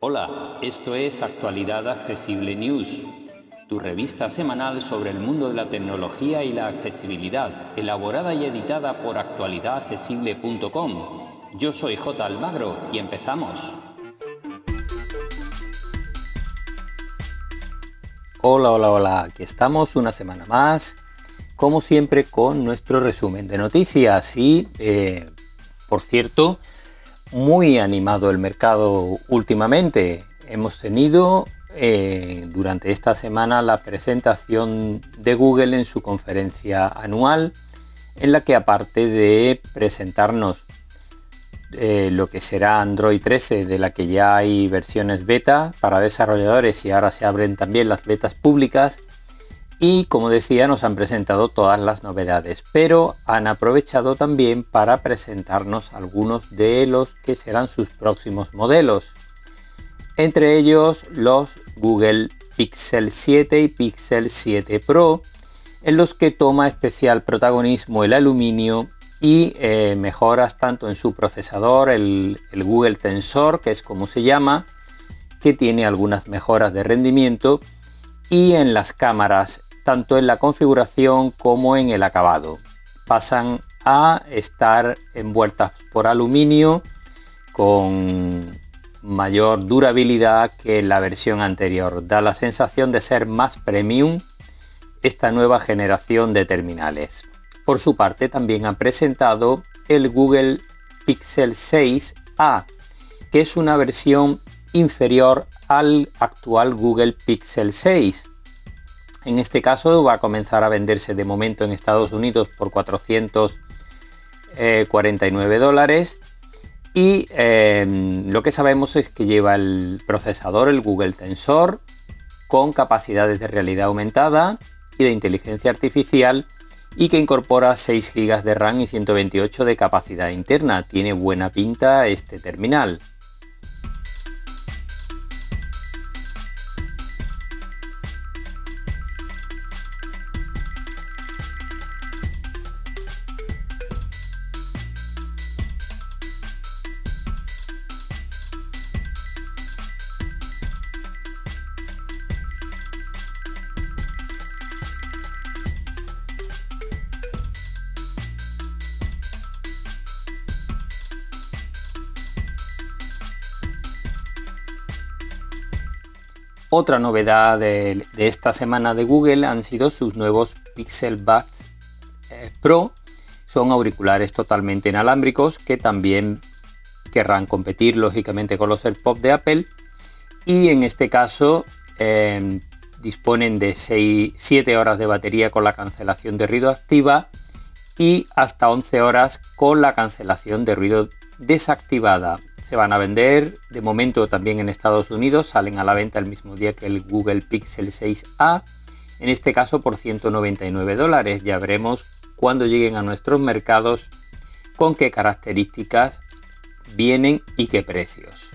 Hola, esto es Actualidad Accesible News, tu revista semanal sobre el mundo de la tecnología y la accesibilidad, elaborada y editada por actualidadaccesible.com. Yo soy J. Almagro y empezamos. Hola, hola, hola, aquí estamos una semana más, como siempre con nuestro resumen de noticias y, eh, por cierto, muy animado el mercado últimamente. Hemos tenido eh, durante esta semana la presentación de Google en su conferencia anual, en la que aparte de presentarnos eh, lo que será Android 13, de la que ya hay versiones beta para desarrolladores y ahora se abren también las betas públicas, y como decía nos han presentado todas las novedades, pero han aprovechado también para presentarnos algunos de los que serán sus próximos modelos. Entre ellos los Google Pixel 7 y Pixel 7 Pro, en los que toma especial protagonismo el aluminio y eh, mejoras tanto en su procesador, el Google Tensor, que es como se llama, que tiene algunas mejoras de rendimiento, y en las cámaras tanto en la configuración como en el acabado. Pasan a estar envueltas por aluminio con mayor durabilidad que la versión anterior. Da la sensación de ser más premium esta nueva generación de terminales. Por su parte también han presentado el Google Pixel 6a, que es una versión inferior al actual Google Pixel 6 en este caso va a comenzar a venderse de momento en Estados Unidos por 449 dólares. Y em, lo que sabemos es que lleva el procesador, el Google Tensor, con capacidades de realidad aumentada y de inteligencia artificial y que incorpora 6 GB de RAM y 128 de capacidad interna. Tiene buena pinta este terminal. Otra novedad de, esta semana de Google han sido sus nuevos Pixel Buds eh, Pro. Son auriculares totalmente inalámbricos que también querrán competir lógicamente con los AirPods de Apple. Y en este caso em, disponen de 7 horas de batería con la cancelación de ruido activa y hasta 11 horas con la cancelación de ruido desactivada se van a vender de momento también en Estados Unidos, salen a la venta el mismo día que el Google Pixel 6a, en este caso por 199 dólares. Ya veremos cuando lleguen a nuestros mercados con qué características vienen y qué precios.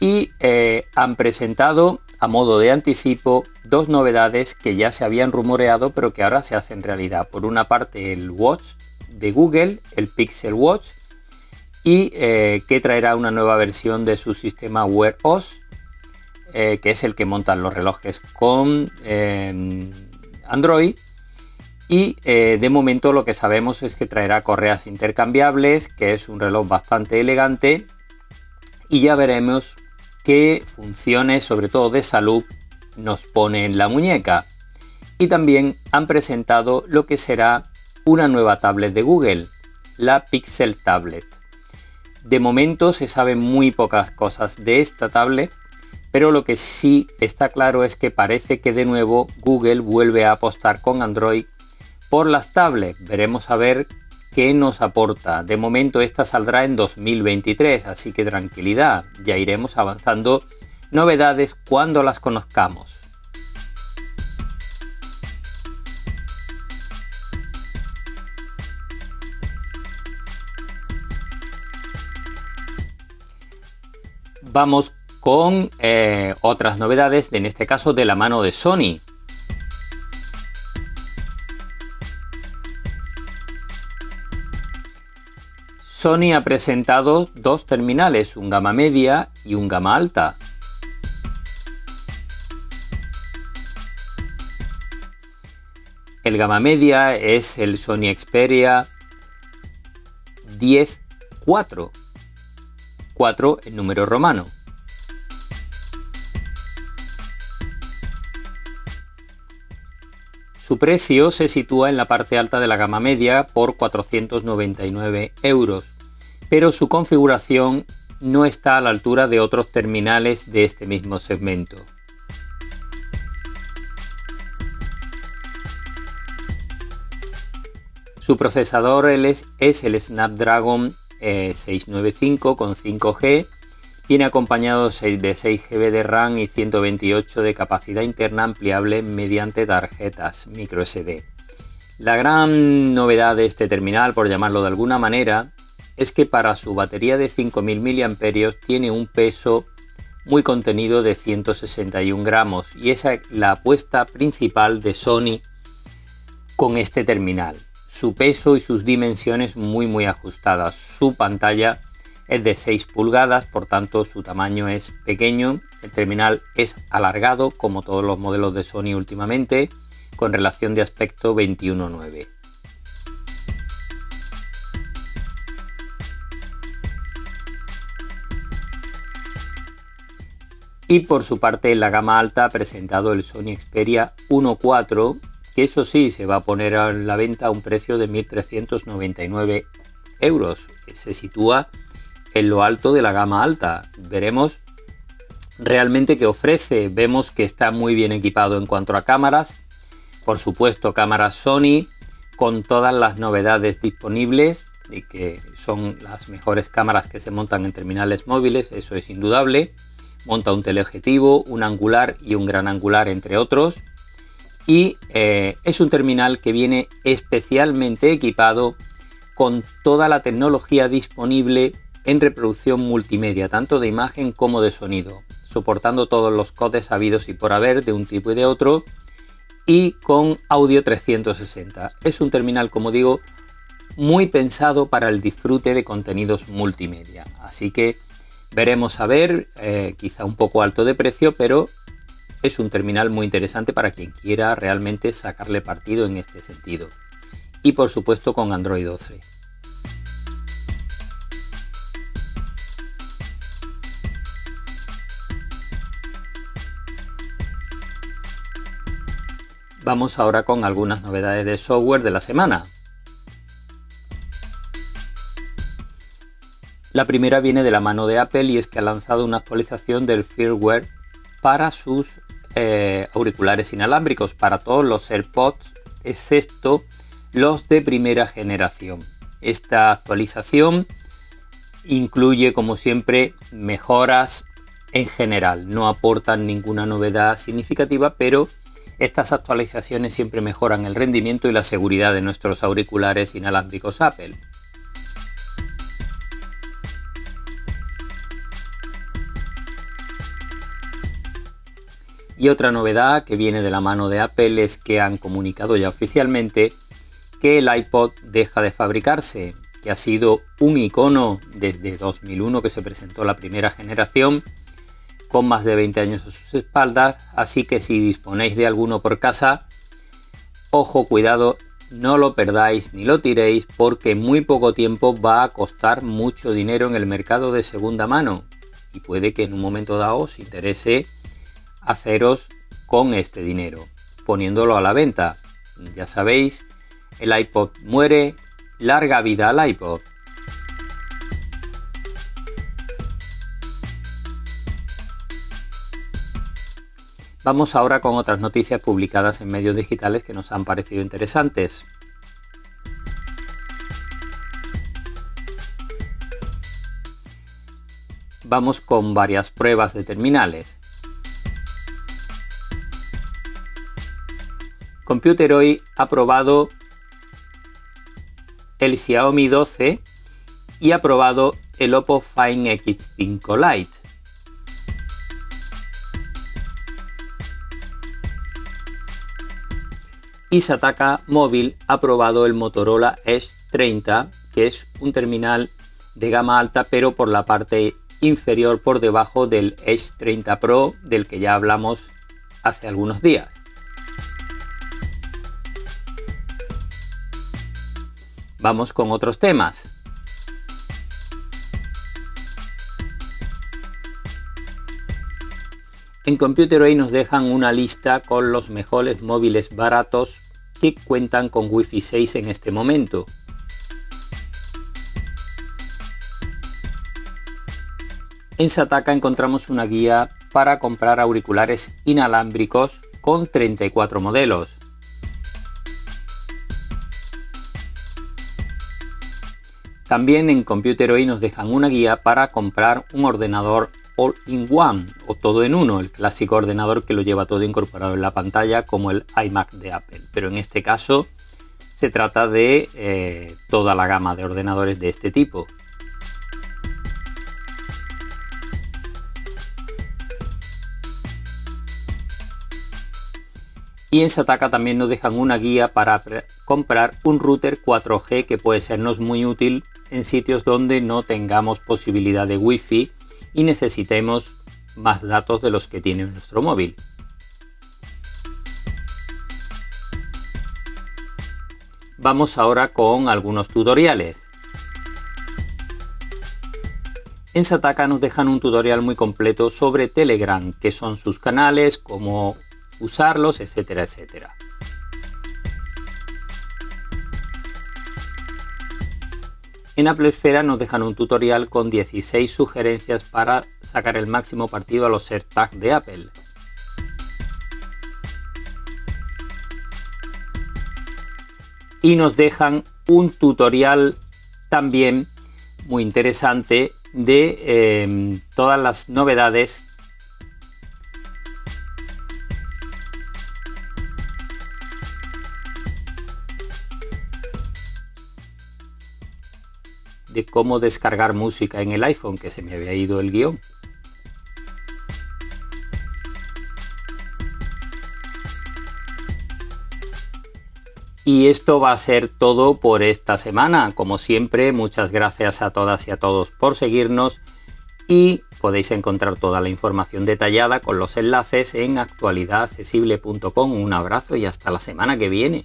Y eh, han presentado a modo de anticipo dos novedades que ya se habían rumoreado pero que ahora se hacen realidad. Por una parte el Watch de Google, el Pixel Watch, y eh, que traerá una nueva versión de su sistema Wear OS, eh, que es el que montan los relojes con em, Android. Y eh, de momento lo que sabemos es que traerá correas intercambiables, que es un reloj bastante elegante. Y ya veremos qué funciones, sobre todo de salud, nos pone en la muñeca. Y también han presentado lo que será una nueva tablet de Google, la Pixel Tablet. De momento se saben muy pocas cosas de esta tablet, pero lo que sí está claro es que parece que de nuevo Google vuelve a apostar con Android por las tablets. Veremos a ver qué nos aporta. De momento esta saldrá en 2023, así que tranquilidad, ya iremos avanzando novedades cuando las conozcamos. Vamos con eh, otras novedades, en este caso de la mano de Sony. Sony ha presentado dos terminales, un gama media y un gama alta. El gama media es el Sony Xperia 10 4, 4 en número romano. Su precio se sitúa en la parte alta de la gama media por 499 euros, pero su configuración no está a la altura de otros terminales de este mismo segmento. Su procesador es el Snapdragon 695 eh, con 5G Viene acompañado de 6 GB de RAM y 128 de capacidad interna ampliable mediante tarjetas microSD. La gran novedad de este terminal, por llamarlo de alguna manera, es que para su batería de 5000 mAh tiene un peso muy contenido de 161 gramos y esa es la apuesta principal de Sony con este terminal. Su peso y sus dimensiones muy muy ajustadas. Su pantalla es de 6 pulgadas, por tanto su tamaño es pequeño. El terminal es alargado, como todos los modelos de Sony últimamente, con relación de aspecto 21.9. Y por su parte, en la gama alta ha presentado el Sony Xperia 1.4, que eso sí, se va a poner a la venta a un precio de 1.399 euros. Se sitúa en lo alto de la gama alta. Veremos realmente qué ofrece. Vemos que está muy bien equipado en cuanto a cámaras. Por supuesto, cámaras Sony con todas las novedades disponibles y que son las mejores cámaras que se montan en terminales móviles, eso es indudable. Monta un teleobjetivo, un angular y un gran angular, entre otros. Y eh, es un terminal que viene especialmente equipado con toda la tecnología disponible en reproducción multimedia, tanto de imagen como de sonido, soportando todos los codes habidos y por haber de un tipo y de otro, y con audio 360. Es un terminal, como digo, muy pensado para el disfrute de contenidos multimedia. Así que veremos a ver, eh, quizá un poco alto de precio, pero es un terminal muy interesante para quien quiera realmente sacarle partido en este sentido. Y por supuesto con Android 12. Vamos ahora con algunas novedades de software de la semana. La primera viene de la mano de Apple y es que ha lanzado una actualización del firmware para sus eh, auriculares inalámbricos, para todos los AirPods, excepto los de primera generación. Esta actualización incluye, como siempre, mejoras en general. No aportan ninguna novedad significativa, pero estas actualizaciones siempre mejoran el rendimiento y la seguridad de nuestros auriculares inalámbricos Apple. Y otra novedad que viene de la mano de Apple es que han comunicado ya oficialmente que el iPod deja de fabricarse, que ha sido un icono desde 2001 que se presentó la primera generación con más de 20 años a sus espaldas, así que si disponéis de alguno por casa, ojo, cuidado, no lo perdáis ni lo tiréis porque muy poco tiempo va a costar mucho dinero en el mercado de segunda mano. Y puede que en un momento dado os interese haceros con este dinero, poniéndolo a la venta. Ya sabéis, el iPod muere, larga vida al iPod. Vamos ahora con otras noticias publicadas en medios digitales que nos han parecido interesantes. Vamos con varias pruebas de terminales. Computer hoy ha probado el Xiaomi 12 y ha probado el Oppo Find X5 Lite. Y Sataka Móvil ha probado el Motorola S30, que es un terminal de gama alta, pero por la parte inferior por debajo del S30 Pro, del que ya hablamos hace algunos días. Vamos con otros temas. En Computer nos dejan una lista con los mejores móviles baratos que cuentan con Wi-Fi 6 en este momento. En Sataka encontramos una guía para comprar auriculares inalámbricos con 34 modelos. También en Computer Hoy nos dejan una guía para comprar un ordenador All-in-One o todo en uno, el clásico ordenador que lo lleva todo incorporado en la pantalla como el iMac de Apple. Pero en este caso se trata de eh, toda la gama de ordenadores de este tipo. Y en Sataka también nos dejan una guía para comprar un router 4G que puede sernos muy útil en sitios donde no tengamos posibilidad de Wi-Fi y necesitemos más datos de los que tiene nuestro móvil. Vamos ahora con algunos tutoriales. En Sataka nos dejan un tutorial muy completo sobre Telegram, que son sus canales, cómo usarlos, etcétera, etcétera. En Apple Esfera nos dejan un tutorial con 16 sugerencias para sacar el máximo partido a los AirTags de Apple. Y nos dejan un tutorial también muy interesante de eh, todas las novedades de cómo descargar música en el iPhone, que se me había ido el guion. Y esto va a ser todo por esta semana. Como siempre, muchas gracias a todas y a todos por seguirnos y podéis encontrar toda la información detallada con los enlaces en actualidadaccesible.com. Un abrazo y hasta la semana que viene.